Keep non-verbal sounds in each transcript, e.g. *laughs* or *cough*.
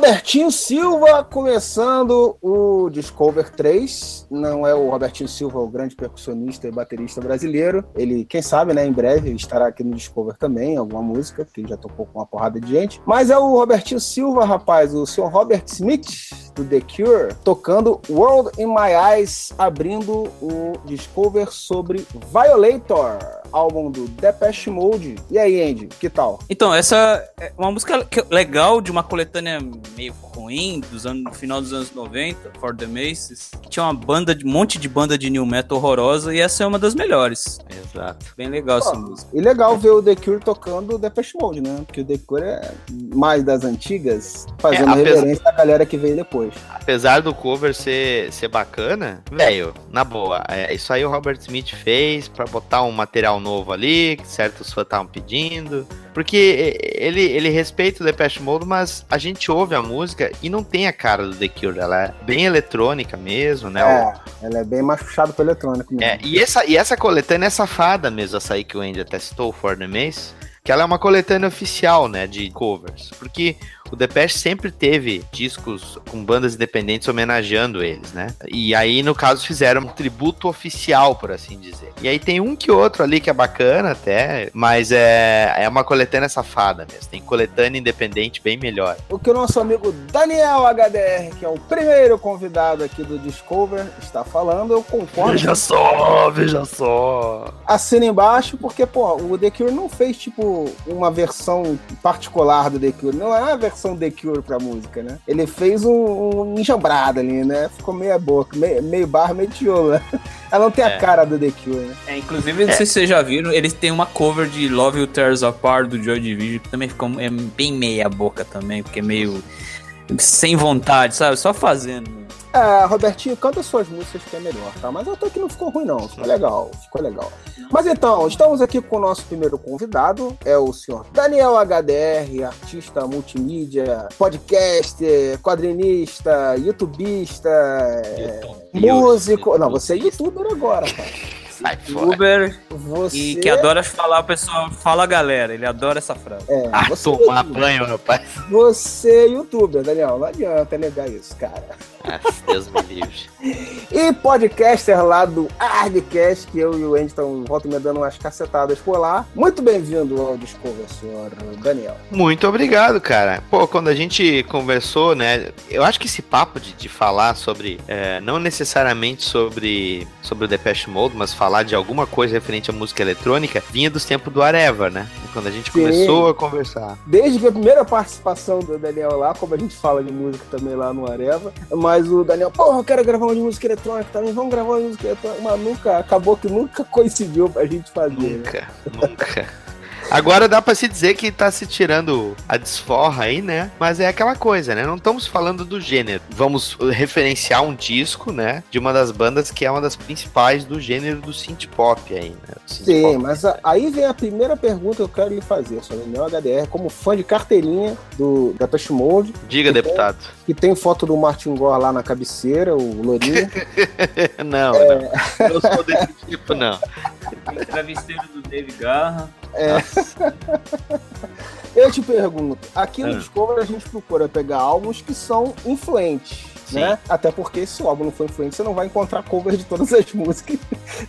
Robertinho Silva começando o Discover 3. Não é o Robertinho Silva, o grande percussionista e baterista brasileiro. Ele, quem sabe, né, em breve estará aqui no Discover também, alguma música, porque ele já tocou com uma porrada de gente. Mas é o Robertinho Silva, rapaz, o senhor Robert Smith, do The Cure, tocando World in My Eyes, abrindo o Discover sobre Violator, álbum do Depeche Mode. E aí, Andy, que tal? Então, essa é uma música legal de uma coletânea meio ruim dos anos, no final dos anos 90, For the Maces, que tinha uma banda de um monte de banda de new metal horrorosa e essa é uma das melhores. Exato. Bem legal essa música. E legal ver o The Cure tocando Depeche Mode, né? Porque o The Cure é mais das antigas, fazendo É, apesar- reverência à galera que veio depois. Apesar do cover ser, ser bacana, velho, na boa, é, isso aí o Robert Smith fez pra botar um material novo ali, que certos fãs estavam pedindo. Porque ele, ele respeita o Depeche Mode, mas a gente ouve a música e não tem a cara do The Cure. Ela é bem eletrônica mesmo, né? É, ela é bem mais puxada pro eletrônico mesmo. É, e essa, e essa coletânea é safada mesmo, essa aí que o Andy até citou, o For the Mace, que ela é uma coletânea oficial, né, de covers. Porque o Depeche sempre teve discos com bandas independentes homenageando eles, né? E aí, no caso, fizeram um tributo oficial, por assim dizer. E aí tem um que outro ali que é bacana até, mas é, é uma coletânea safada mesmo. Tem coletânea independente bem melhor. O que o nosso amigo Daniel HDR, que é o primeiro convidado aqui do Discover, está falando, eu concordo. só, veja só. Assina embaixo, porque, pô, o The Cure não fez, tipo, uma versão particular do The Cure. Não é uma versão The Cure pra música, né? Ele fez um, um enjambrado ali, né? Ficou meia boca, meio, meio barra, meio tijolo, né? *laughs* Ela não tem a É. cara do The Cure, né? É, inclusive, não sei se vocês já viram, eles têm uma cover de Love You Tears Apart do Joy Division, que também ficou é bem meia boca também, porque é meio sem vontade, sabe? Só fazendo. É, Robertinho, canta suas músicas que é melhor, tá? Mas até que não ficou ruim, não. Ficou legal, ficou legal. Mas então, estamos aqui com o nosso primeiro convidado, é o senhor Daniel HDR, artista multimídia, podcaster, quadrinista, youtubista, é, músico. Não, você é youtuber agora, cara. Sai fora. Uber Você e que adora falar, o pessoal fala galera, ele adora essa frase. é, Ah, você, tomar banho, rapaz. você é youtuber, Daniel. Não adianta negar isso, cara. Ah, Deus me livre. *laughs* E podcaster lá do Argcast, que eu e o Andy estão volta e meia dando umas cacetadas por lá. Muito bem-vindo ao Discover, senhor Daniel. Muito obrigado, cara. Pô, quando a gente conversou, né? Eu acho que esse papo de, de falar sobre, é, não necessariamente sobre, sobre o Depeche Mode, mas falar de alguma coisa referente à música eletrônica, vinha dos tempos do Areva, né? Quando a gente Sim. começou a conversar. Desde que a primeira participação do Daniel lá, como a gente fala de música também lá no Areva, mas o Daniel, porra, eu quero gravar uma de música eletrônica também, vamos gravar uma de música eletrônica, mas nunca, acabou que nunca coincidiu pra gente fazer. né? Nunca, nunca. *laughs* Agora dá pra se dizer que tá se tirando a desforra aí, né? Mas é aquela coisa, né? Não estamos falando do gênero. Vamos referenciar um disco, né? De uma das bandas que é uma das principais do gênero do synth pop aí, né? Sim, pop. mas a- aí vem a primeira pergunta que eu quero lhe fazer, senhor Daniel HDR, como fã de carteirinha do da Touch Mode, Diga, deputado. Que tem foto do Martin Gore lá na cabeceira, o Lourinho. *laughs* não, É. não. Eu sou desse tipo, não. Travesseiro do Dave Garra. Eu te pergunto, aqui no Ah. Discovery a gente procura pegar álbuns que são influentes, Sim. né? Até porque se o álbum não for influente, você não vai encontrar cover de todas as *laughs* músicas,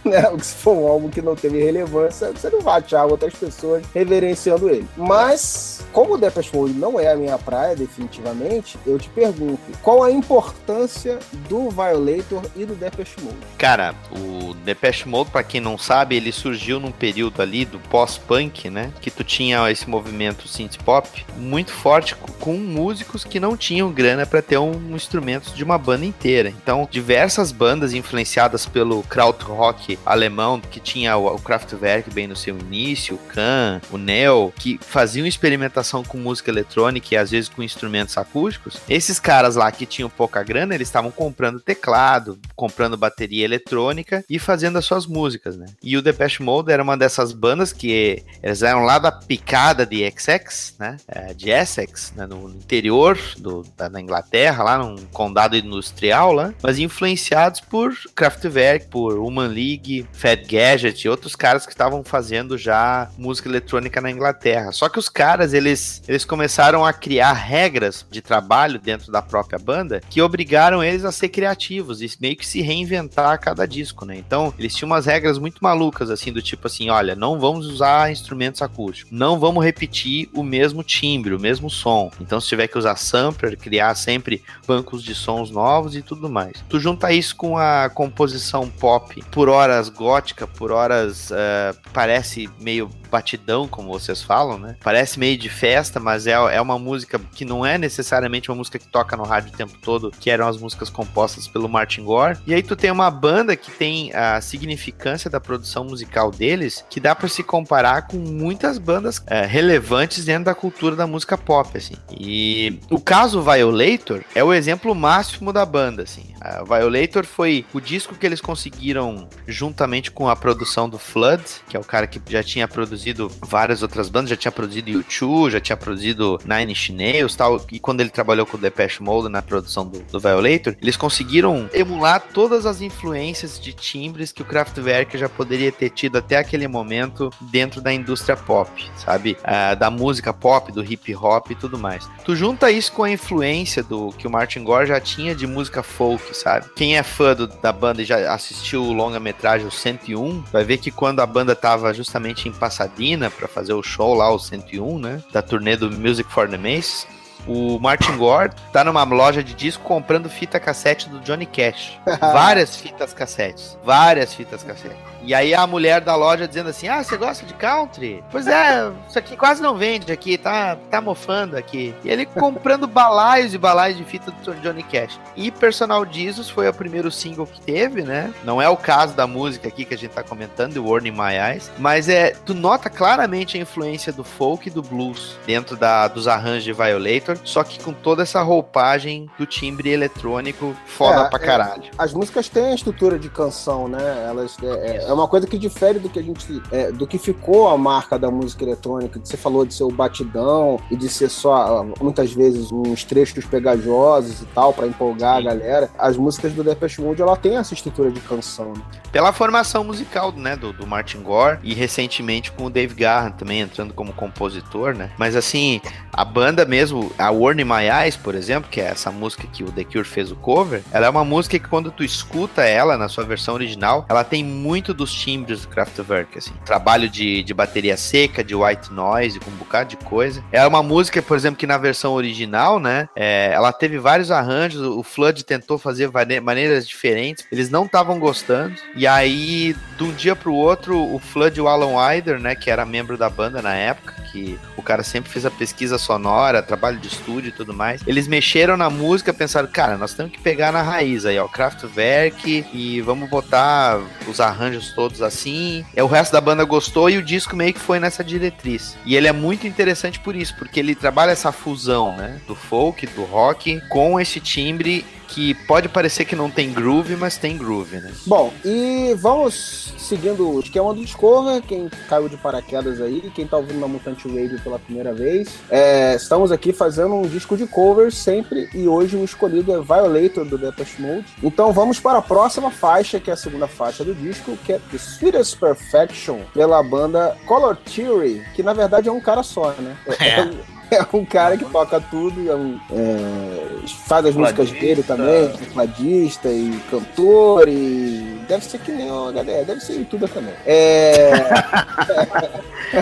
né? Se for um álbum que não teve relevância, você não vai achar outras pessoas reverenciando ele. Mas, como o Depeche Mode não é a minha praia, definitivamente, eu te pergunto, qual a importância do Violator e do Depeche Mode? Cara, o Depeche Mode, pra quem não sabe, ele surgiu num período ali do pós-punk, né? Que tu tinha esse movimento synth pop muito forte co- com músicos que não tinham grana pra ter um instrumento de uma banda inteira. Então, diversas bandas influenciadas pelo krautrock alemão, que tinha o, Kraftwerk bem no seu início, o Kahn, o Neo, que faziam experimentação com música eletrônica e às vezes com instrumentos acústicos. Esses caras lá que tinham pouca grana, eles estavam comprando teclado, comprando bateria eletrônica e fazendo as suas músicas, né? E o Depeche Mode era uma dessas bandas que eles eram lá da picada de Essex, né? É, de Essex, né? no interior do, da, da Inglaterra, lá num condado industrial lá, mas influenciados por Kraftwerk, por Human League, Fat Gadget e outros caras que estavam fazendo já música eletrônica na Inglaterra. Só que os caras, eles, eles começaram a criar regras de trabalho dentro da própria banda que obrigaram eles a ser criativos e meio que se reinventar a cada disco, né? Então, eles tinham umas regras muito malucas, assim, do tipo assim, olha, não vamos usar instrumentos acústicos, não vamos repetir o mesmo timbre, o mesmo som. Então, se tiver que usar sampler, criar sempre bancos de sons novos e tudo mais. Tu junta isso com a composição pop, por horas gótica, por horas uh, parece meio batidão, como vocês falam, né? Parece meio de festa, mas é, é uma música que não é necessariamente uma música que toca no rádio o tempo todo, que eram as músicas compostas pelo Martin Gore. E aí tu tem uma banda que tem a significância da produção musical deles, que dá para se comparar com muitas bandas é, relevantes dentro da cultura da música pop, assim. E o caso Violator é o exemplo máximo da banda, assim. A Violator foi o disco que eles conseguiram juntamente com a produção do Flood, que é o cara que já tinha produzido produzido várias outras bandas, já tinha produzido U2, já tinha produzido Nine Inch Nails tal, e quando ele trabalhou com o Depeche Mode na produção do, do Violator, eles conseguiram emular todas as influências de timbres que o Kraftwerk já poderia ter tido até aquele momento dentro da indústria pop, sabe? Ah, da música pop, do hip hop e tudo mais. Tu junta isso com a influência do que o Martin Gore já tinha de música folk, sabe? Quem é fã do, da banda e já assistiu o longa-metragem o 101, vai ver que quando a banda tava justamente em Pasadena, Pasadena para fazer o show lá, o 101, né? Da turnê do Music for the Maces. O Martin Gore tá numa loja de disco comprando fita cassete do Johnny Cash. *laughs* várias fitas cassetes. Várias fitas cassetes. E aí a mulher da loja dizendo assim: Ah, você gosta de country? Pois é, isso aqui quase não vende aqui, tá, tá mofando aqui. E ele comprando balaios e balaios de fita do Johnny Cash. E Personal Jesus foi o primeiro single que teve, né? Não é o caso da música aqui que a gente tá comentando, The Warning My Eyes. Mas é, tu nota claramente a influência do folk e do blues dentro da, dos arranjos de Violator, só que com toda essa roupagem do timbre eletrônico foda É, pra é, caralho. As músicas têm a estrutura de canção, né? Elas é, é uma coisa que difere do que a gente é, do que ficou a marca da música eletrônica. Que você falou de ser o batidão e de ser só muitas vezes uns trechos pegajosos e tal pra empolgar Sim. a galera. As músicas do Depeche Mode ela tem essa estrutura de canção. Né? pela formação musical, né, do, do Martin Gore e recentemente com o Dave Garrett também entrando como compositor, né? Mas assim, a banda mesmo, a Warning My Eyes, por exemplo, que é essa música que o The Cure fez o cover, ela é uma música que quando tu escuta ela na sua versão original, ela tem muito dos timbres do Kraftwerk, assim. Trabalho de, de bateria seca, de white noise, com um bocado de coisa. É uma música, por exemplo, que na versão original, né, é, ela teve vários arranjos, o Flood tentou fazer maneiras diferentes, eles não estavam gostando, e aí, de um dia pro outro, o Flood e o Alan Wider, né, que era membro da banda na época, que o cara sempre fez a pesquisa sonora, trabalho de estúdio e tudo mais, eles mexeram na música, pensaram, cara, nós temos que pegar na raiz aí, ó, Kraftwerk, e vamos botar os arranjos todos assim. É, o resto da banda gostou e o disco meio que foi nessa diretriz. E ele é muito interessante por isso, porque ele trabalha essa fusão, né, do folk, do rock, com esse timbre que pode parecer que não tem groove, mas tem groove, né? Bom, e vamos seguindo o esquema do Discover, quem caiu de paraquedas aí, quem tá ouvindo na Mutante Radio pela primeira vez. É, estamos aqui fazendo um disco de covers sempre, e hoje o escolhido é Violator do Depeche Mode. Então vamos para a próxima faixa, que é a segunda faixa do disco, que é The Sweetest Perfection, pela banda Color Theory, que na verdade é um cara só, né? *laughs* É. É um cara que toca tudo, é um, é, faz as músicas dele também, tecladista e cantor e deve ser que nem o HD, deve ser youtuber também. É,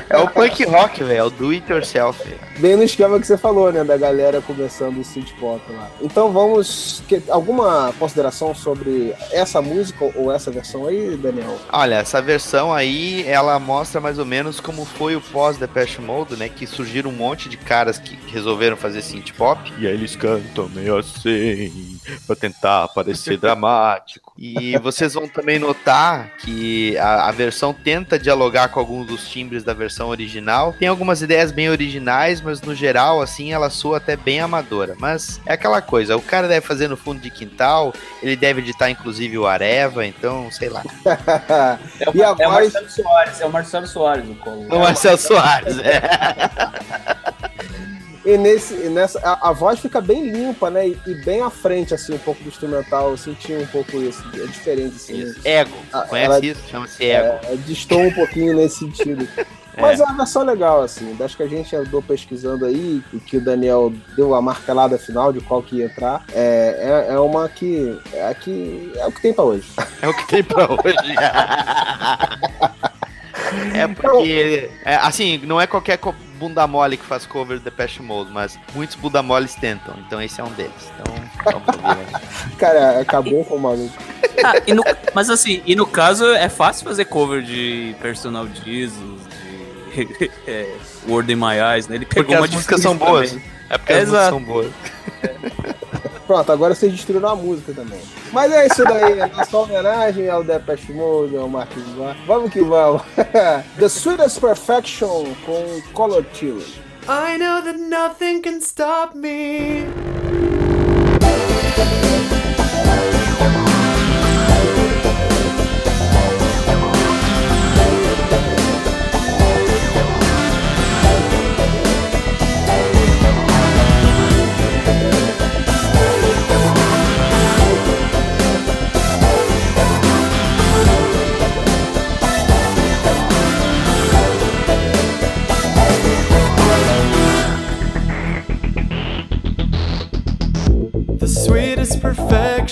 É o punk rock, velho, é o do it yourself. bem no esquema que você falou, né, da galera começando o synth pop lá. Então vamos, que- alguma consideração sobre essa música ou essa versão aí, Daniel? Olha, essa versão aí, ela mostra mais ou menos como foi o pós Depeche Mode, né? Que surgiram um monte de caras que resolveram fazer synth pop. E aí eles cantam meio assim, pra tentar parecer *laughs* dramático. E vocês vão também notar que a, a versão tenta dialogar com alguns dos timbres da versão original. Tem algumas ideias bem originais, mas no geral, assim, ela soa até bem amadora. Mas é aquela coisa, o cara deve fazer no fundo de quintal, ele deve editar inclusive o Areva, então, sei lá. *laughs* É o, E a é o Marcelo Soares, é o Marcelo Soares o colo. O Marcel Soares, é. *laughs* E nesse, e nessa, a, a voz fica bem limpa, né? E, e bem à frente, assim, um pouco do instrumental. Eu senti um pouco isso. É diferente, assim. né? Isso. Ego. Ah, Conhece ela- isso? Chama-se ego. É, distou um pouquinho nesse sentido. *laughs* Mas é uma versão legal, assim. Das que a gente andou pesquisando aí, e que o Daniel deu a martelada final de qual que ia entrar, é, é, é uma que é, a que. é o que tem pra hoje. É o que tem pra hoje. *laughs* é porque, é, assim, não é qualquer bunda mole que faz cover do Depeche Mode, mas muitos bunda moles tentam, então esse é um deles. Então, vamos ver. *laughs* Cara, acabou com o maluco. Ah, e no- mas assim, e no caso é fácil fazer cover de Personal Jesus, de *laughs* é, Word in My Eyes, né? Ele pegou Porque uma as músicas são boas. também. É porque as músicas são boas. Pronto, agora vocês destruíram a música também. Mas é isso daí, é nossa homenagem ao Depeche Mode, ao Marcos Bar. Vamos que vamos. *laughs* The Sweetest Perfection com Color Theory. I know that nothing can stop me.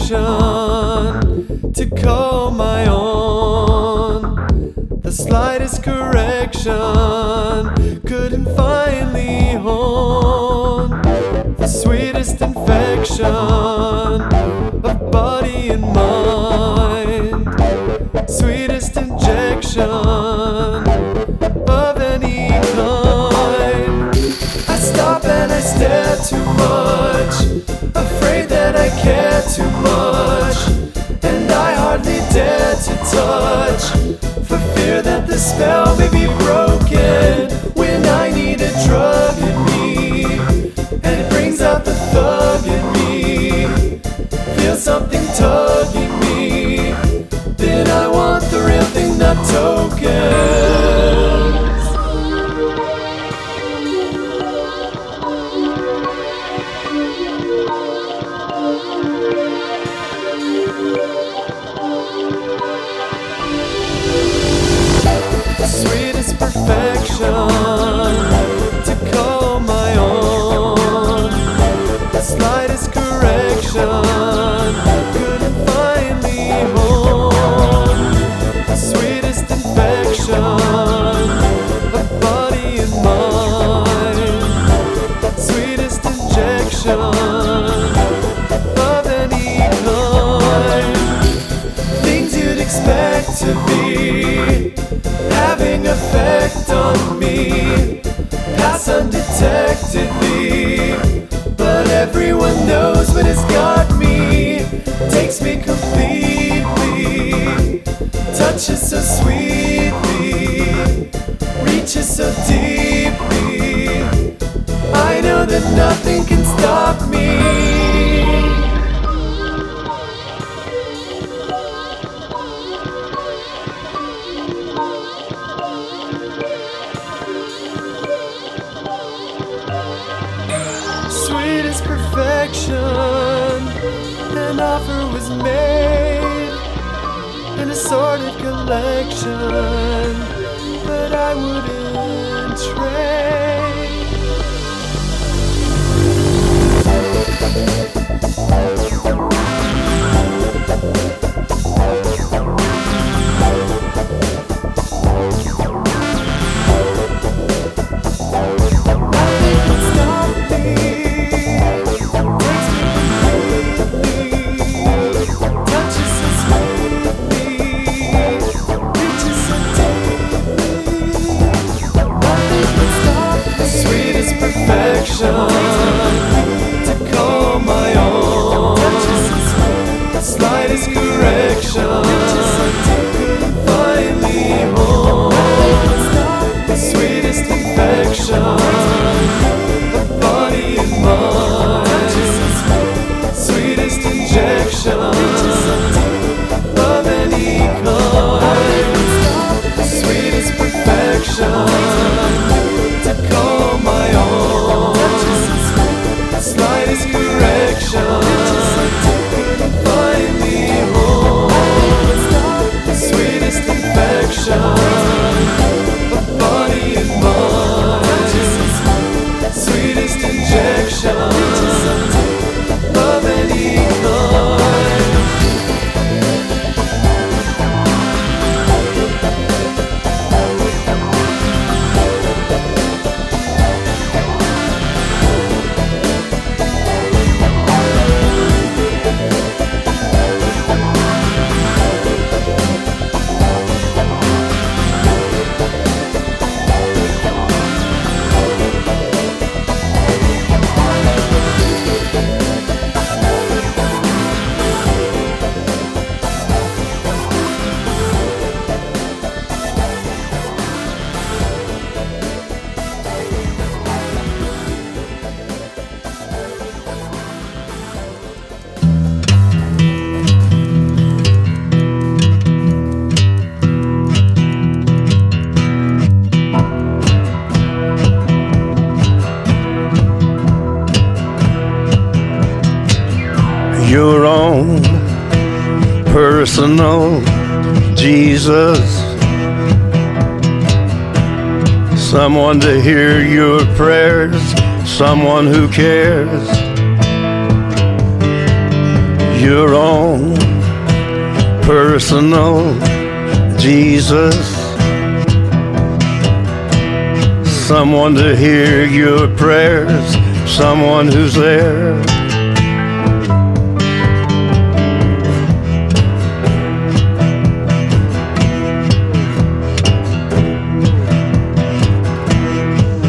To call my own. The slightest correction couldn't finally hone. The sweetest infection of body and mind. Sweetest injection of any kind. I stop and I stare too much, afraid that I care too much, for fear that the spell may be takes me completely, touches so sweetly, reaches so deeply. I know that nothing can stop recollection I wouldn't trade. Personal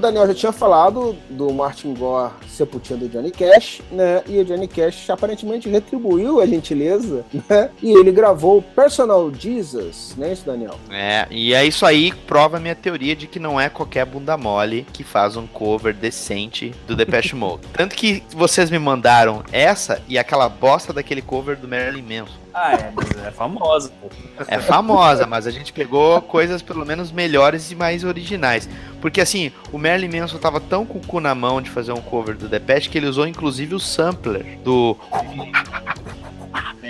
Daniel já tinha falado do Martin Gore sepultando o Johnny Cash, né? E o Johnny Cash aparentemente retribuiu a gentileza, né? E ele gravou Personal Jesus, não é isso, Daniel? É, e é isso aí que prova a minha teoria de que não é qualquer bunda mole que faz um cover decente do Depeche Mode. *laughs* Tanto que vocês me mandaram essa e aquela bosta daquele cover do Marilyn Manson. Ah, é, mas é famosa, pô. É famosa, mas a gente pegou coisas pelo menos melhores e mais originais. Porque assim, o Marilyn Manson tava tão com o cu na mão de fazer um cover do Depeche que ele usou inclusive o sampler do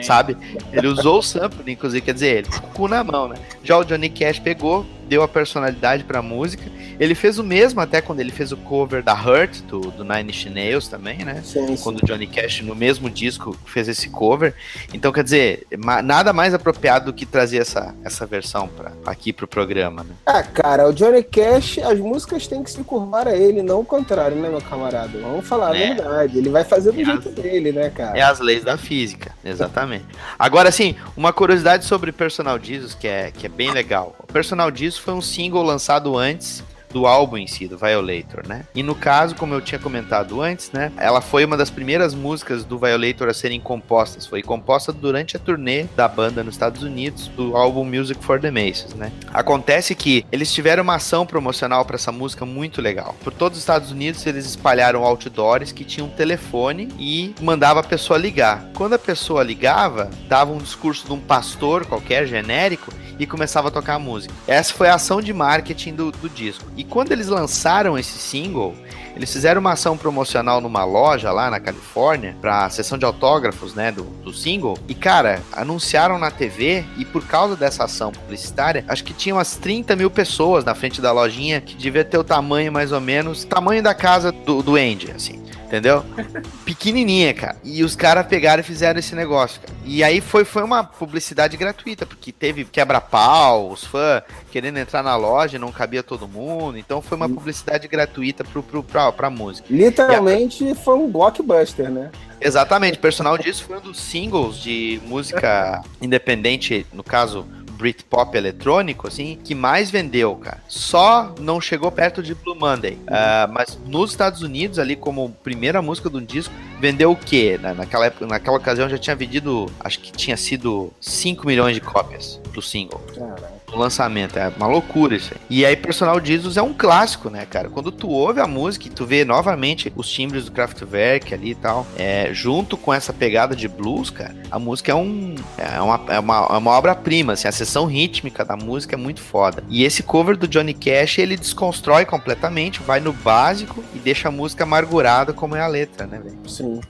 sabe? Ele usou o sampler, inclusive, quer dizer, ele com o cu na mão, né? Já o Johnny Cash pegou, deu a personalidade pra música, Ele fez o mesmo até quando ele fez o cover da Hurt, do, do Nine Inch Nails também, né? Sim, sim. Quando o Johnny Cash, no mesmo disco, fez esse cover. Então, quer dizer, nada mais apropriado do que trazer essa, essa versão pra, aqui pro programa, né? Ah, cara, o Johnny Cash, as músicas têm que se curvar a ele, não o contrário, né, meu camarada? Vamos falar a É. verdade. Ele vai fazer do É. jeito dele, né, cara? É as leis da física, exatamente. Agora, assim, uma curiosidade sobre Personal Jesus que é, que é bem legal. Personal Jesus foi um single lançado antes do álbum em si, do Violator, né? E no caso, como eu tinha comentado antes, né? Ela foi uma das primeiras músicas do Violator a serem compostas. Foi composta durante a turnê da banda nos Estados Unidos do álbum Music for the Masons, né? Acontece que eles tiveram uma ação promocional para essa música muito legal. Por todos os Estados Unidos, eles espalharam outdoors que tinham um telefone e mandava a pessoa ligar. Quando a pessoa ligava, dava um discurso de um pastor qualquer, genérico, e começava a tocar a música. Essa foi a ação de marketing do, do disco. E quando eles lançaram esse single, eles fizeram uma ação promocional numa loja lá na Califórnia para sessão de autógrafos, né, do, do single. E cara, anunciaram na TV e por causa dessa ação publicitária, acho que tinha umas 30 mil pessoas na frente da lojinha que devia ter o tamanho mais ou menos, tamanho da casa do, do Andy, assim. Entendeu? *laughs* Pequenininha, cara. E os caras pegaram e fizeram esse negócio, cara. E aí foi, foi uma publicidade gratuita, porque teve quebra-pau, os fãs querendo entrar na loja, não cabia todo mundo. Então foi uma publicidade gratuita pro, pro, pra, pra música. Literalmente foi um blockbuster, né? Exatamente, personal disso foi um dos singles de música *laughs* independente, no caso Britpop eletrônico, assim, que mais vendeu, cara. Só não chegou perto de Blue Monday. Ah, mas nos Estados Unidos, ali como primeira música do disco, vendeu o quê? Na- Naquela época, naquela ocasião já tinha vendido, acho que tinha sido 5 milhões de cópias pro single. Cara, No lançamento, é uma loucura isso aí. E aí, Personal Jesus é um clássico, né, cara? Quando tu ouve a música e tu vê novamente os timbres do Kraftwerk ali e tal, é, junto com essa pegada de blues, cara, a música é um é uma, é uma, é uma obra-prima, assim, a sessão rítmica da música é muito foda. E esse cover do Johnny Cash, ele desconstrói completamente, vai no básico e deixa a música amargurada como é a letra, né, velho? sim.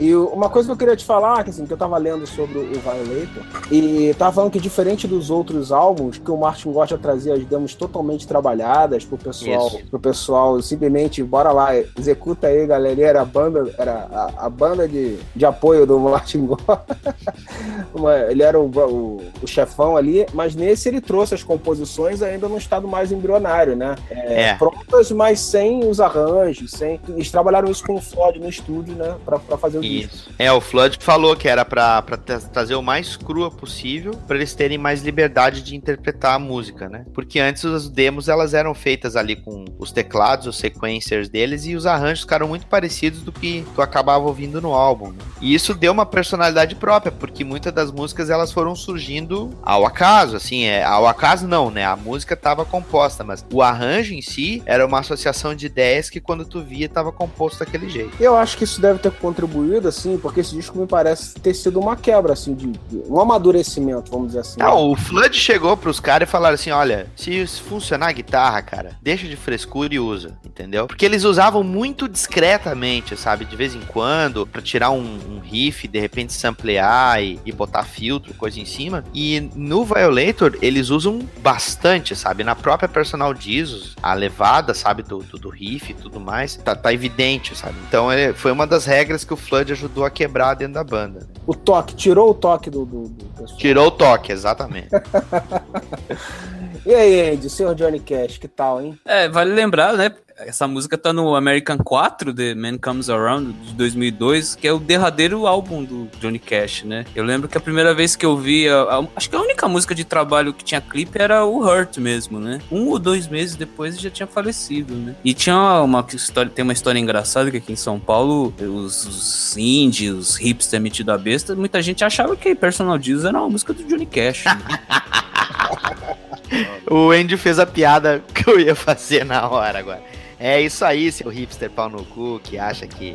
E uma coisa que eu queria te falar, que, assim, que eu tava lendo sobre o Violator, e tava falando que diferente dos outros álbuns, que o Martin Gore já trazia as demos totalmente trabalhadas pro pessoal, Isso. pro pessoal simplesmente, bora lá, executa aí, galera. E Era a banda, era a, a banda de, de apoio do *laughs* Martin Gore. Ele era o, o, o chefão ali, mas nesse ele trouxe as composições ainda num estado mais embrionário, né? É. Prontas, mas sem os arranjos, sem. Eles trabalharam isso com o Floyd no estúdio, né? Pra, pra fazer o. Isso. É, o Flood falou que era tra- trazer o mais crua possível, pra eles terem mais liberdade de interpretar a música, né? Porque antes as demos elas eram feitas ali com os teclados, os sequencers deles e os arranjos ficaram muito parecidos do que tu acabava ouvindo no álbum. né? E isso deu uma personalidade própria, porque muitas das músicas elas foram surgindo ao acaso, assim, é, ao acaso não, né? A música estava composta, mas o arranjo em si era uma associação de ideias que quando tu via estava composto daquele jeito. Eu acho que isso deve ter contribuído, assim, porque esse disco me parece ter sido uma quebra, assim, de, de- um amadurecimento, vamos dizer assim. Não, o Flood chegou pros caras e falaram assim: olha, se funcionar a guitarra, cara, deixa de frescura e usa, entendeu? Porque eles usavam muito discretamente, sabe? De vez em quando, pra tirar um, um riff, de repente samplear e, e botar filtro, coisa em cima. E no Violator, eles usam bastante, sabe? Na própria Personal Jesus, a levada, sabe? Do, do, do riff e tudo mais, tá, tá evidente, sabe? Então é, foi uma das regras que o Flood ajudou a quebrar dentro da banda. O toque, tirou o toque do, do, do pessoal. Tirou o toque, exatamente. *laughs* E aí, Andy, senhor Johnny Cash, que tal, hein? É, vale lembrar, né? Essa música tá no American 4, The Man Comes Around, de 2002, que é o derradeiro álbum do Johnny Cash, né? Eu lembro que a primeira vez que eu vi, a- a- acho que a única música de trabalho que tinha clipe era o Hurt mesmo, né? Um ou dois meses depois ele já tinha falecido, né? E tinha uma história, tem uma história engraçada que aqui em São Paulo, os, os índios, os hipster metido a besta, muita gente achava que Personal Jesus era uma música do Johnny Cash. né? *laughs* *laughs* O Andy fez a piada que eu ia fazer na hora agora. É isso aí, seu hipster pau no cu, que acha que,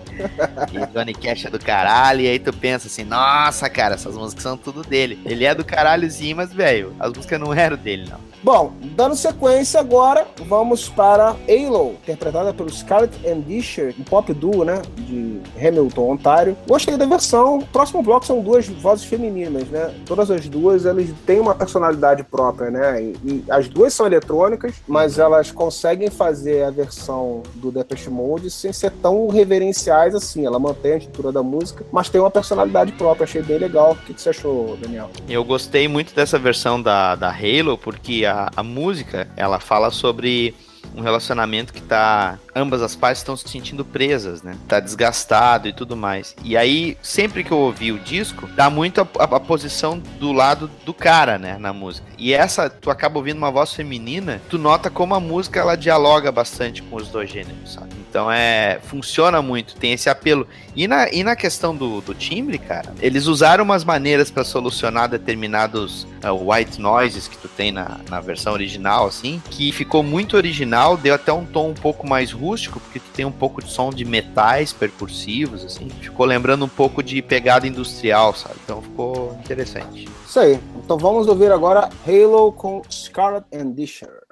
que Johnny Cash é do caralho, e aí tu pensa assim, nossa, cara, essas músicas são tudo dele. Ele é do caralhozinho, mas, velho, as músicas não eram dele, não. Bom, dando sequência agora, vamos para Halo, interpretada pelo Scarlett and Disher, um pop duo, né, de Hamilton, Ontário. Gostei da versão. Próximo bloco são duas vozes femininas, né? Todas as duas, elas têm uma personalidade própria, né? E, e as duas são eletrônicas, mas elas conseguem fazer a versão do Depeche Mode sem ser tão reverenciais assim. Ela mantém a estrutura da música, mas tem uma personalidade própria. Achei bem legal. O que, que você achou, Daniel? Eu gostei muito dessa versão da, da Halo, porque a, a música, ela fala sobre um relacionamento que tá. Ambas as partes estão se sentindo presas, né? Tá desgastado e tudo mais. E aí, sempre que eu ouvi o disco, dá muito a, a, a posição do lado do cara, né? Na música. E essa, tu acaba ouvindo uma voz feminina, tu nota como a música ela dialoga bastante com os dois gêneros, sabe? Então é. Funciona muito, tem esse apelo. E na, e na questão do, do timbre, cara, eles usaram umas maneiras para solucionar determinados uh, white noises que tu tem na, na versão original, assim, que ficou muito original, deu até um tom um pouco mais rústico, porque tu tem um pouco de som de metais percursivos, assim. Ficou lembrando um pouco de pegada industrial, sabe? Então ficou interessante. Isso aí. Então vamos ouvir agora Halo com Scarlett and Disher.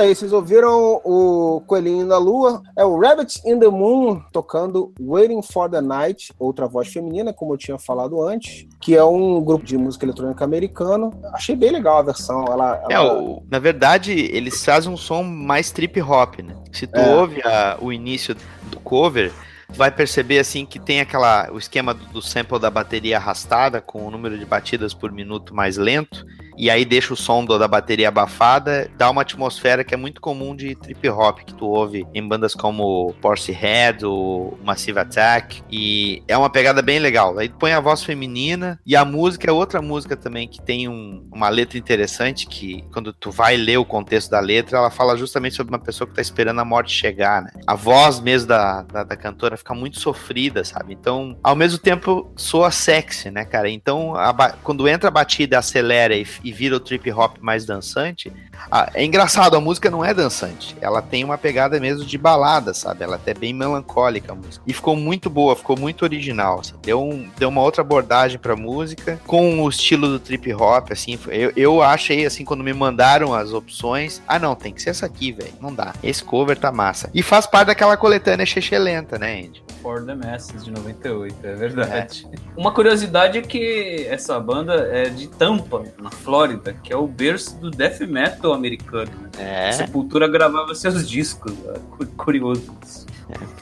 Aí, vocês ouviram o Coelhinho na Lua, é o Rabbit in the Moon tocando Waiting for the Night, outra voz feminina, como eu tinha falado antes, que é um grupo de música eletrônica americano. Achei bem legal a versão. Ela, É, ela- o- na verdade, eles fazem um som mais trip hop, né? Se tu É. ouve a- o início do cover, vai perceber assim que tem aquela o esquema do, do sample da bateria arrastada com o número de batidas por minuto mais lento e aí deixa o som da bateria abafada, dá uma atmosfera que é muito comum de trip hop que tu ouve em bandas como Portishead ou Massive Attack e é uma pegada bem legal. Aí põe a voz feminina e a música é outra música também que tem um- uma letra interessante que quando tu vai ler o contexto da letra, ela fala justamente sobre uma pessoa que tá esperando a morte chegar, né? A voz mesmo da, da, da cantora fica muito sofrida, sabe? Então, ao mesmo tempo, soa sexy, né, cara? Então, a quando entra a batida, acelera e vira o trip hop mais dançante, ah, é engraçado, a música não é dançante. Ela tem uma pegada mesmo de balada, sabe? Ela é até bem melancólica a música. E ficou muito boa, ficou muito original. assim. Deu, um- deu uma outra abordagem pra música, com o estilo do trip hop, assim. Eu, eu achei, assim, quando me mandaram as opções, ah, não, tem que ser essa aqui, velho. Não dá. Esse cover tá massa. E faz parte daquela coletânea lenta, né, Andy? For the Masses de 98, é verdade. Uma curiosidade é que essa banda é de Tampa, na Flórida, que é o berço do death metal americano. né? É. Sepultura gravava seus discos, é cu- curioso isso.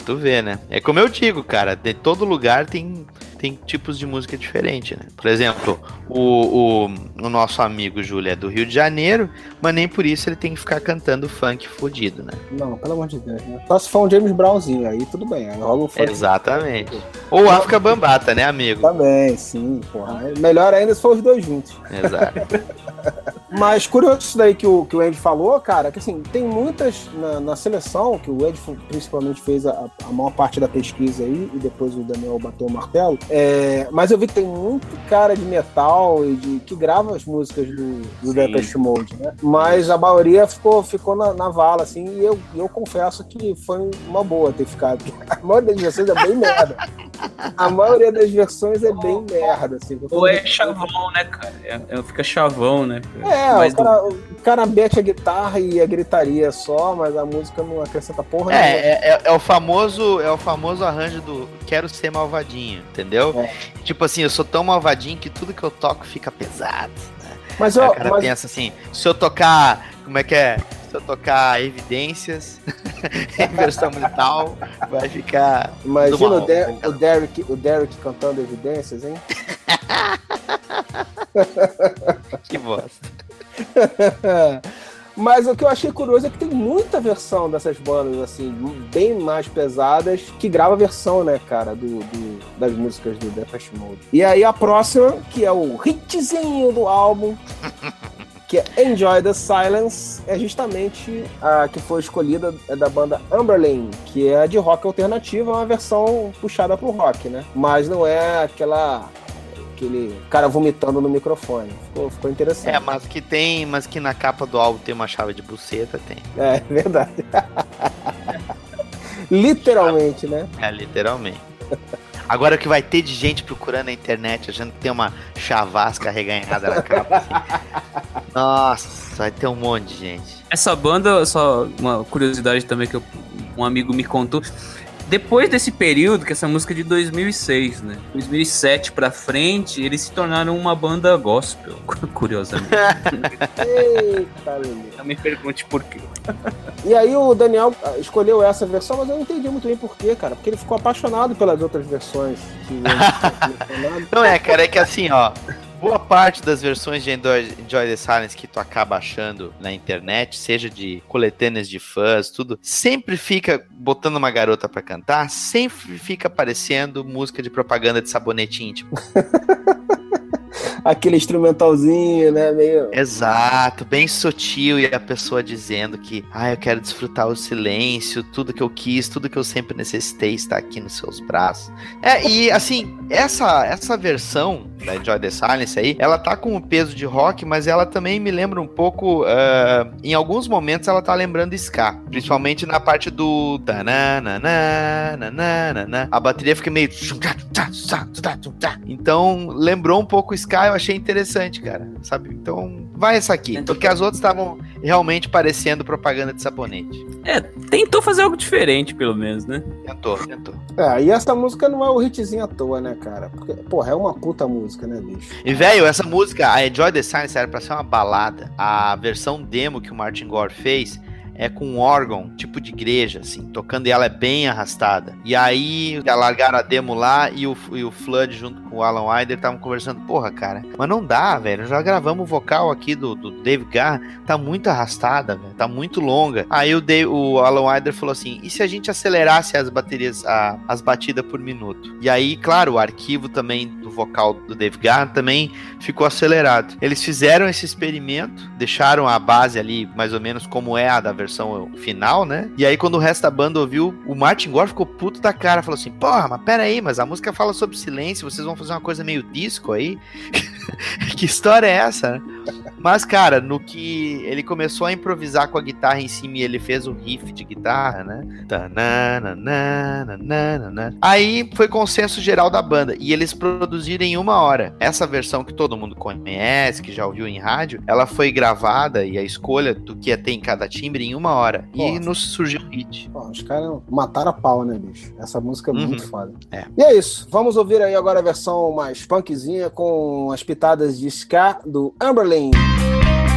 Tu vê, né? É como eu digo, cara, de todo lugar tem, tem tipos de música diferente, né? Por exemplo, o, o, o nosso amigo Júlio é do Rio de Janeiro, mas nem por isso ele tem que ficar cantando funk fudido, né? Não, pelo amor de Deus, né? Só se for um James Brownzinho, aí tudo bem, aí rola um funk. Exatamente. Ou África Bambata, né, amigo? Também, sim, porra. Melhor ainda se for os dois juntos. Exato. *laughs* Mas curioso isso daí que o, que o Ed falou, cara, que assim, tem muitas na, na seleção, que o Ed principalmente fez a, a maior parte da pesquisa aí, e depois o Daniel bateu o martelo. É, mas eu vi que tem muito cara de metal e de que grava as músicas do, do. Depeche Mode, né? Mas a maioria ficou, ficou na, na vala, assim, e eu, eu confesso que foi uma boa ter ficado. *laughs* A maioria das versões é bem merda. A maioria das versões é bem merda, assim. Ou é chavão, né, cara? É, é- fica chavão, né? É, Mas o cara, o cara mete a guitarra e a gritaria só, mas a música não acrescenta porra É, nenhuma. é, é- é o famoso é o famoso arranjo do quero ser malvadinho, entendeu? É. Tipo assim, eu sou tão malvadinho que tudo que eu toco fica pesado. Mas, Aí ó, o cara mas pensa assim, se eu tocar, como é que é? Se eu tocar evidências *laughs* em versão metal, vai ficar. imagina do o, Der- o Derek, o Derek cantando evidências, hein? *laughs* Que bosta. *laughs* Mas o que eu achei curioso é que tem muita versão dessas bandas, assim, bem mais pesadas, que grava a versão, né, cara, do, do- das músicas do Depeche Mode. E aí a próxima, que é o hitzinho do álbum, que é Enjoy the Silence, é justamente a que foi escolhida é da banda Umberlane, que é de rock alternativo, é uma versão puxada pro rock, né? Mas não é aquela aquele cara vomitando no microfone. Ficou, ficou interessante. É, mas que tem, mas que na capa do álbum tem uma chave de buceta, tem. É, *laughs* verdade. *laughs* Literalmente, né? É, literalmente. Agora o que vai ter de gente procurando na internet, achando que tem uma chavasca reganhada na capa. assim. *laughs* Nossa, vai ter um monte de gente. Essa banda, só uma curiosidade também que eu- um amigo me contou. Depois desse período, que essa música é de 2006, né? 2007 pra frente, eles se tornaram uma banda gospel, *laughs* curiosamente. Eita. Não me pergunte por quê. E aí o Daniel ah, escolheu essa versão, mas eu não entendi muito bem por quê, cara. Porque ele ficou apaixonado pelas outras versões. Que. *laughs* Não é, cara, é que assim, ó. Boa parte das versões de Enjoy, Enjoy the Silence que tu acaba achando na internet, seja de coletâneas de fãs, tudo, sempre fica botando uma garota pra cantar, sempre fica aparecendo música de propaganda de sabonete íntimo. *laughs* Aquele instrumentalzinho, né? Meio. Exato, bem sutil e a pessoa dizendo que, ah, eu quero desfrutar o silêncio, tudo que eu quis, tudo que eu sempre necessitei está aqui nos seus braços. É, e assim, essa essa versão da Enjoy the Silence aí, ela tá com o peso de rock, mas ela também me lembra um pouco, ah, em alguns momentos ela tá lembrando ska, principalmente na parte do a bateria fica meio então lembrou um pouco ska, eu achei interessante, cara, sabe? Então vai essa aqui, porque as outras estavam realmente parecendo propaganda de sabonete. É, tentou fazer algo diferente, pelo menos, né? Tentou, tentou. É, e essa música não é o hitzinho à toa, né, cara? Porque, porra, é uma puta música, né, bicho? E, velho, essa música, a Enjoy the Silence, era pra ser uma balada. A versão demo que o Martin Gore fez é com um órgão, tipo de igreja, assim, tocando e ela é bem arrastada. E aí, largaram a demo lá e o, e o Flood, junto com o Alan Wider, estavam conversando, porra, cara, mas não dá, velho, já gravamos o vocal aqui do, do Dave Garr, tá muito arrastada, velho, tá muito longa. Aí o, Dave, o Alan Wider falou assim, e se a gente acelerasse as baterias, a- as batidas por minuto? E aí, claro, o arquivo também do vocal do Dave Garr também ficou acelerado. Eles fizeram esse experimento, deixaram a base ali mais ou menos como é a da versão final, né? E aí quando o resto da banda ouviu, o Martin Gore ficou puto da cara, falou assim: "Porra, mas pera aí, mas a música fala sobre silêncio, vocês vão fazer uma coisa meio disco aí?" *laughs* que história é essa? né? Mas, cara, no que ele começou a improvisar com a guitarra em cima e ele fez o riff de guitarra, né? Aí foi consenso geral da banda. E eles produziram em uma hora. Essa versão que todo mundo conhece, que já ouviu em rádio, ela foi gravada e a escolha do que ia ter em cada timbre em uma hora. E nos surgiu o hit. Os caras mataram a pau, né, bicho? Essa música é Uhum. muito foda. É. E é isso. Vamos ouvir aí agora a versão mais punkzinha com as pitadas de ska do Amberlin. Words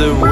the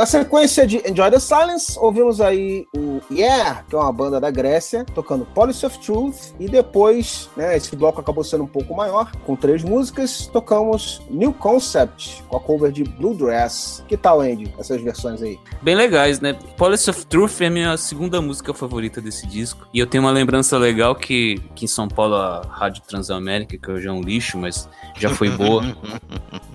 na sequência de Enjoy the Silence, ouvimos aí o Yeah, que é uma banda da Grécia, tocando Policy of Truth, e depois, né, esse bloco acabou sendo um pouco maior, com três músicas, tocamos New Concept, com a cover de Blue Dress. Que tal, Andy, essas versões aí? Bem legais, né? Policy of Truth é a minha segunda música favorita desse disco. E eu tenho uma lembrança legal que, que em São Paulo a Rádio Transamérica, que hoje é um lixo, mas já foi boa. *laughs*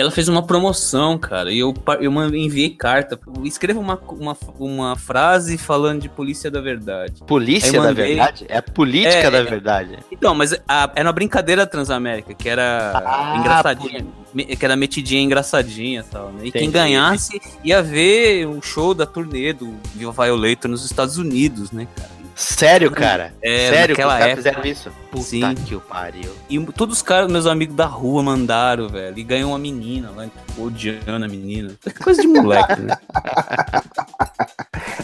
ela fez uma promoção, cara, e eu, eu enviei carta. Escreva uma, uma, uma frase falando de polícia da verdade. Polícia eu da mandei- verdade? É a política É, da é. verdade. Então, mas a- era uma brincadeira Transamérica, que era Ah, engraçadinha, me- que era metidinha engraçadinha e tal, né? E quem Entendi. ganhasse ia ver um show da turnê do Viva Violator nos Estados Unidos, né, cara? Sério, cara? É, Sério que os caras época. fizeram isso? Puta Sim. que o pariu. E todos os caras, meus amigos da rua, mandaram, velho. E ganhou uma menina lá, odiando a menina. *laughs* Coisa de moleque, né? *laughs*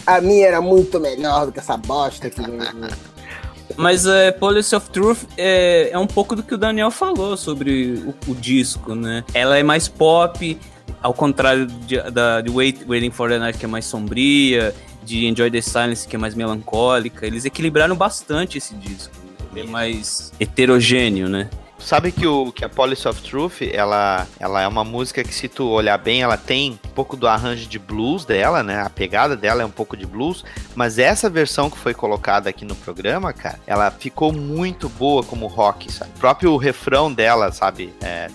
A minha era muito melhor do que essa bosta aqui. Mas é, Policy of Truth é, é um pouco do que o Daniel falou sobre o, o disco, né? Ela é mais pop, ao contrário de, da, de Wait, Waiting for the Night, que é mais sombria, de Enjoy the Silence, que é mais melancólica. Eles equilibraram bastante esse disco. Ele é mais heterogêneo, né? Sabe que, o, que a Policy of Truth, ela, ela é uma música que, se tu olhar bem, ela tem um pouco do arranjo de blues dela, né? A pegada dela é um pouco de blues, mas essa versão que foi colocada aqui no programa, cara, ela ficou muito boa como rock, sabe? O próprio refrão dela, sabe? É...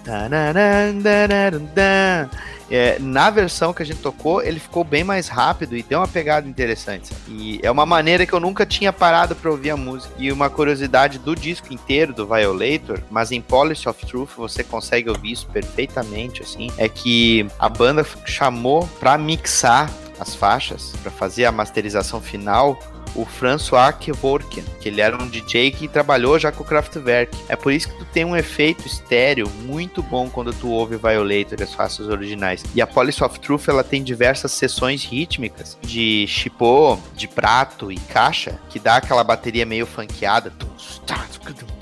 É, na versão que a gente tocou, ele ficou bem mais rápido e deu uma pegada interessante. E é uma maneira que eu nunca tinha parado pra ouvir a música. E uma curiosidade do disco inteiro do Violator, mas em Polish of Truth você consegue ouvir isso perfeitamente, assim, é que a banda chamou pra mixar as faixas, pra fazer a masterização final, o François Kevorkian, que ele era um DJ que trabalhou já com o Kraftwerk. É por isso que tu tem um efeito estéreo muito bom quando tu ouve Violator e as faixas originais. E a Police of Truth, ela tem diversas sessões rítmicas de chipô, de prato e caixa, que dá aquela bateria meio funkeada. Tum, tum, tum.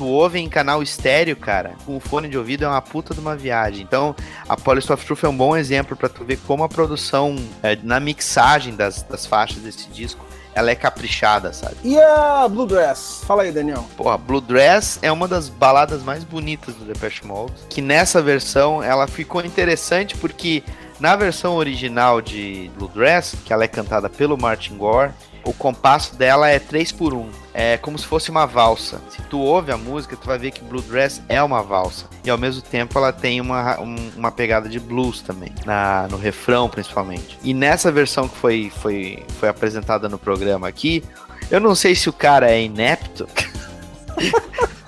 Tu ouve em canal estéreo, cara, com o fone de ouvido é uma puta de uma viagem. Então, a Police of Truth é um bom exemplo pra tu ver como a produção, é, na mixagem das, das faixas desse disco, ela é caprichada, sabe? E a Blue Dress? Fala aí, Daniel. Porra, Blue Dress é uma das baladas mais bonitas do Depeche Mode, que nessa versão ela ficou interessante porque na versão original de Blue Dress, que ela é cantada pelo Martin Gore, o compasso dela é 3 por 1 É como se fosse uma valsa. Se tu ouve a música, tu vai ver que Blue Dress é uma valsa. E ao mesmo tempo ela tem uma, um- uma pegada de blues também, na, no refrão principalmente. E nessa versão que foi, foi, foi apresentada no programa aqui, eu não sei se o cara é inepto *laughs*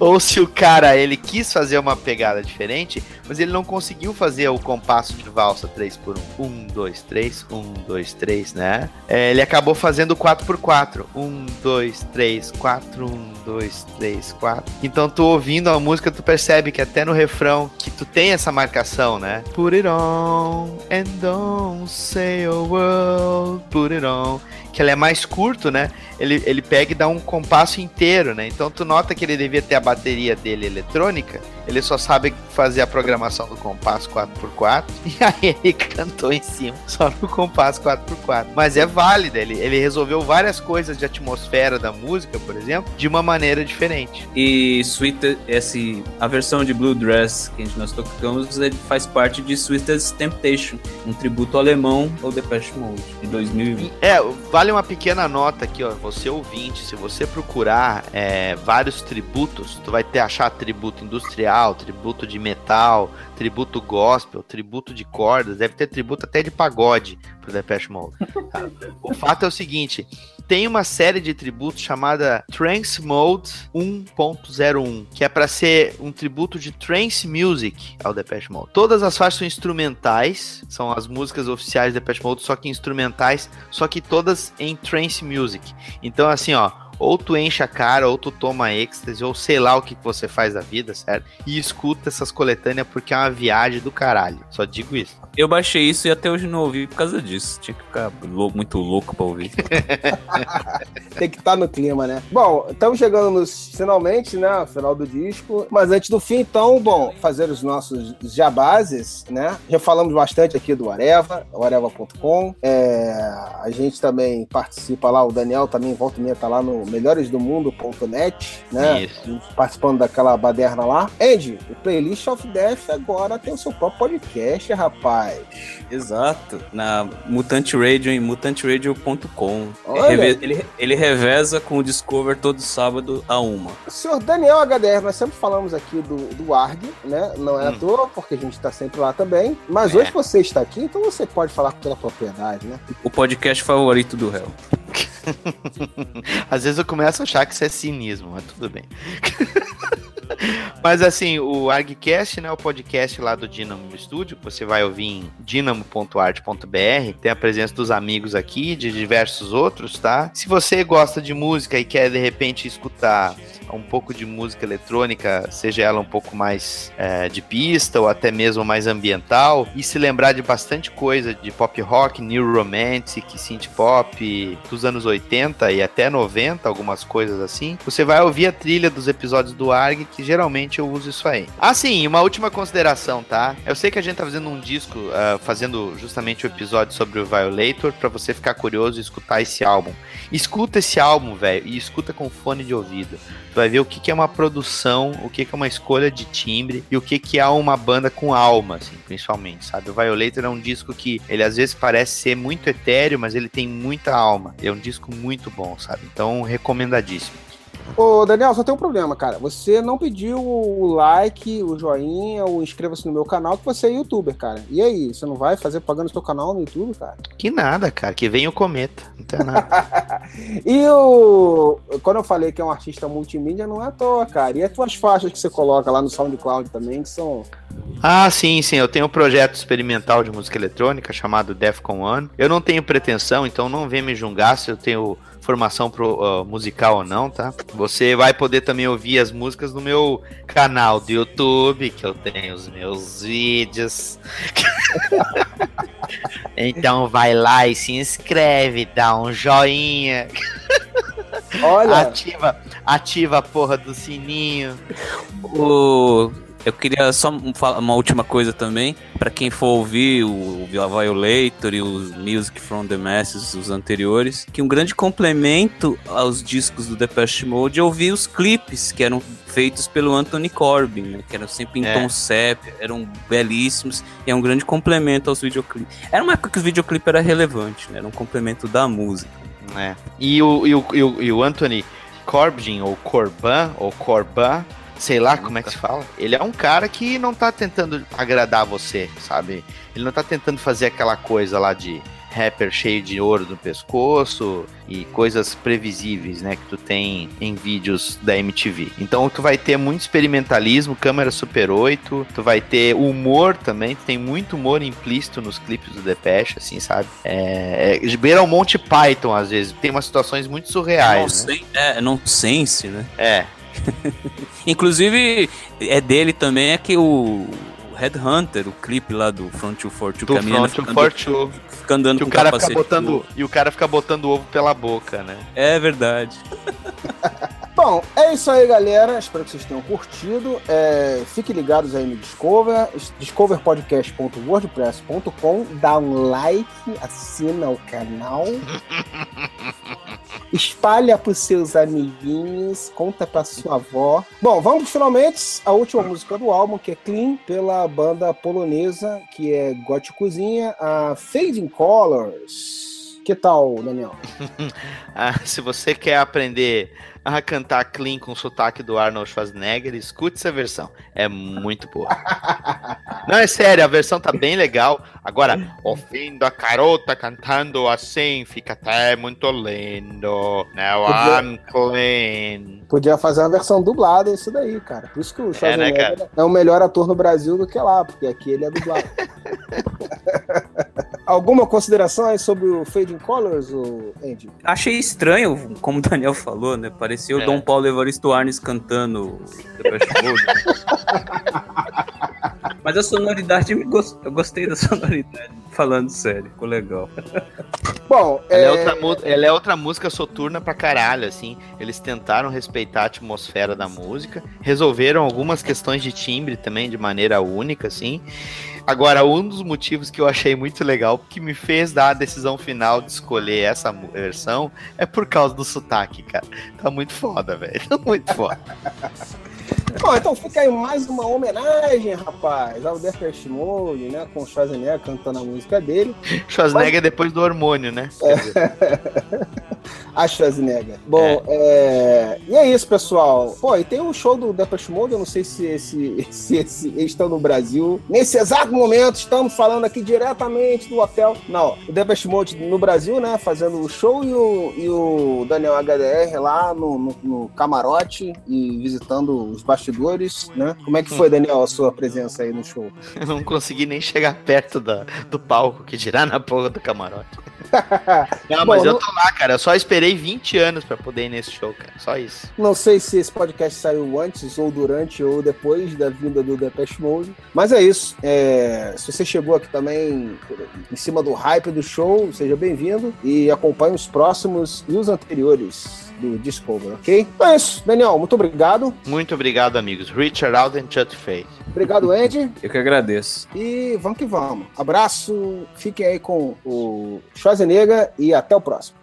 ou se o cara ele quis fazer uma pegada diferente, mas ele não conseguiu fazer o compasso de valsa 3 por 1. 1 2 3, 1 2 3, né? É, ele acabou fazendo 4 por 4. 1 2 3 4 1 2 3 4. Então tu ouvindo a música tu percebe que até no refrão que tu tem essa marcação, né? Put it on and don't say a word. Put it on que ele é mais curto, né? Ele, ele pega e dá um compasso inteiro, né? Então tu nota que ele devia ter a bateria dele eletrônica, ele só sabe fazer a programação do compasso 4x4 *laughs* e aí ele cantou em cima, só no compasso 4x4. Mas é válido, ele, ele resolveu várias coisas de atmosfera da música, por exemplo, de uma maneira diferente. E Sweet, esse, a versão de Blue Dress que a gente nós tocamos, ele faz parte de Sweetest Temptation, um tributo alemão ao Depeche Mode, de 2020. É, vale uma pequena nota aqui, ó. Você ouvinte, se você procurar é, vários tributos, tu vai ter achar tributo industrial, tributo de metal, tributo gospel, tributo de cordas, deve ter tributo até de pagode pro Depeche Mode. tá? o fato é o seguinte, tem uma série de tributos chamada Trance Mode 1.01, que é para ser um tributo de trance music ao Depeche Mode. Todas as faixas são instrumentais, são as músicas oficiais do Depeche Mode, só que instrumentais, só que todas em trance music. Então assim, ó, ou tu enche a cara, ou tu toma êxtase, ou sei lá o que que você faz da vida, certo? E escuta essas coletâneas porque é uma viagem do caralho. Só digo isso. Eu baixei isso e até hoje não ouvi por causa disso. Tinha que ficar lou- muito louco pra ouvir. *laughs* Tem que estar no clima, né? Bom, estamos chegando nos finalmente, né? ao Final do disco. Mas antes do fim, então, bom, fazer os nossos jabases, né? Já falamos bastante aqui do Areva, o areva.com. É, a gente também participa lá, o Daniel também volta e meia tá lá no melhoresdomundo.net, né? Isso. Participando daquela baderna lá. Andy, o Playlist of Death agora tem o seu próprio podcast, rapaz. Exato. Na Mutante Radio em mutantradio.com. Olha. Ele, ele, ele reveza com o Discover todo sábado a uma. O senhor Daniel HDR, nós sempre falamos aqui do, do ARG, né? Não é à Hum. toa, porque a gente está sempre lá também. Mas É. hoje você está aqui, então você pode falar com toda a propriedade, né? O podcast favorito do réu. Às vezes eu começo a achar que isso é cinismo, mas tudo bem. *laughs* *laughs* Mas assim, o ArgCast, né, o podcast lá do Dynamo Studio, você vai ouvir em dinamo.art.br, tem a presença dos amigos aqui, de diversos outros, tá? Se você gosta de música e quer de repente escutar um pouco de música eletrônica, seja ela um pouco mais é, de pista ou até mesmo mais ambiental, e se lembrar de bastante coisa de pop rock, new romantic, synth pop dos anos 80 e até 90, algumas coisas assim, você vai ouvir a trilha dos episódios do ARG, que geralmente eu uso isso aí. Ah, sim, uma última consideração, tá? Eu sei que a gente tá fazendo um disco, ah, fazendo justamente o episódio sobre o Violator, pra você ficar curioso e escutar esse álbum. Escuta esse álbum, velho, e escuta com fone de ouvido. Tu vai ver o que, que é uma produção, o que, que é uma escolha de timbre e o que, que é uma banda com alma, assim, principalmente, sabe? O Violator é um disco que ele às vezes parece ser muito etéreo, mas ele tem muita alma. É um disco muito bom, sabe? Então, recomendadíssimo. Ô, Daniel, só tem um problema, cara. Você não pediu o like, o joinha, o inscreva-se no meu canal, que você é youtuber, cara. E aí, você não vai fazer propaganda no seu canal no YouTube, cara? Que nada, cara, que vem o cometa. Não tem nada. *laughs* E o. Quando eu falei que é um artista multimídia, não é à toa, cara. E as tuas faixas que você coloca lá no SoundCloud também, que são. Ah, sim, sim. Eu tenho um projeto experimental de música eletrônica chamado Defcon One. Eu não tenho pretensão, então não vem me julgar se eu tenho formação pro, ah, musical ou não, tá? Você vai poder também ouvir as músicas no meu canal do YouTube, que eu tenho os meus vídeos. *laughs* então vai lá e se inscreve, dá um joinha, Olha, ativa, ativa a porra do sininho. O... Eu queria só falar uma última coisa também, Pra quem for ouvir o Violator e os Music from the Masses, os anteriores, que um grande complemento aos discos do Depeche Mode é ouvir os clipes que eram feitos pelo Anthony Corbin, né, que eram sempre em É. tom sépia, eram belíssimos, e é um grande complemento aos videoclipes. Era uma época que o videoclipe era relevante, né, era um complemento da música. É. E, o, e, o, e, o, e o Anthony Corbin, ou Corban, ou Corban, sei lá como é que se fala. Ele é um cara que não tá tentando agradar você, sabe? Ele não tá tentando fazer aquela coisa lá de rapper cheio de ouro no pescoço e coisas previsíveis, né, que tu tem em vídeos da MTV. Então tu vai ter muito experimentalismo, câmera Super 8, tu vai ter humor também, tem muito humor implícito nos clipes do Depeche, assim, sabe? É, é beira o Monty Python às vezes, tem umas situações muito surreais, né? Nonsen- é, nonsense, né? É, *laughs* Inclusive, é dele também é que o Headhunter, o clipe lá do Front 242, do que a menina Front fica, to andando, fica andando que o com cara fica botando e o cara fica botando ovo pela boca, né? É verdade. *laughs* Bom, é isso aí, galera. Espero que vocês tenham curtido. É, fiquem ligados aí no Discover, discoverpodcast.wordpress.com. Dá um like, assina o canal. *laughs* Espalha pros seus amiguinhos, conta pra sua avó. Bom, vamos finalmente à última música do álbum, que é Clean, pela banda polonesa, que é Góticozinha, a Fading Colors. Que tal, Daniel? *laughs* Ah, se você quer aprender a cantar clean com o sotaque do Arnold Schwarzenegger, escute essa versão. É muito boa. *laughs* Não, é sério, a versão tá bem legal. Agora, ouvindo a carota cantando assim, fica até muito lindo. Now Podia- I'm clean. Podia fazer uma versão dublada isso daí, cara. Por isso que o É, né, Schwarzenegger é, o melhor ator no Brasil do que lá, porque aqui ele é dublado. *laughs* Alguma consideração aí sobre o Fading Colors, o Andy? Achei estranho, como o Daniel falou, né? Parecia o É. Dom Paulo Evaristo Arnes cantando Depeche Mode. *laughs* Mas a sonoridade, eu gostei da sonoridade, falando sério, ficou legal. Bom, Ela é, é, outra, ela é outra música soturna pra caralho, assim. Eles tentaram respeitar a atmosfera da música, resolveram algumas questões de timbre também de maneira única, assim. Agora, um dos motivos que eu achei muito legal, que me fez dar a decisão final de escolher essa versão, é por causa do sotaque, cara. Tá muito foda, velho. *laughs* Tá muito foda. Bom, então fica aí mais uma homenagem, rapaz, ao Depeche Mode, né? Com o Schwarzenegger cantando a música dele. Schwarzenegger depois do hormônio, né? Dizer, *laughs* A Schwarzenegger. Bom, é. E é isso, pessoal. Pô, e tem o show do Depeche Mode, eu não sei se esse, *laughs* se esse eles estão no Brasil. Nesse exato momento, estamos falando aqui diretamente do hotel. Não, o Depeche Mode no Brasil, né? Fazendo o show e o, e o Daniel HDR lá no, no- no camarote e visitando os bastidores, né? Como é que foi, Daniel, a sua presença aí no show? Eu não consegui nem chegar perto da, do palco, que girar na porra do camarote. *laughs* Não, mas Bom, eu não- tô lá, cara. Eu só esperei 20 anos pra poder ir nesse show, cara. Só isso. Não sei se esse podcast saiu antes, ou durante, ou depois da vinda do Depeche Mode. Mas é isso. É, se você chegou aqui também em cima do hype do show, seja bem-vindo e acompanhe os próximos e os anteriores do Discover, ok? Então é isso. Daniel, muito obrigado. Muito obrigado, amigos. Richard Alden Chut Faith. Obrigado, Andy. Eu que agradeço. E vamos que vamos. Abraço. Fiquem aí com o Schwarzenegger e até o próximo.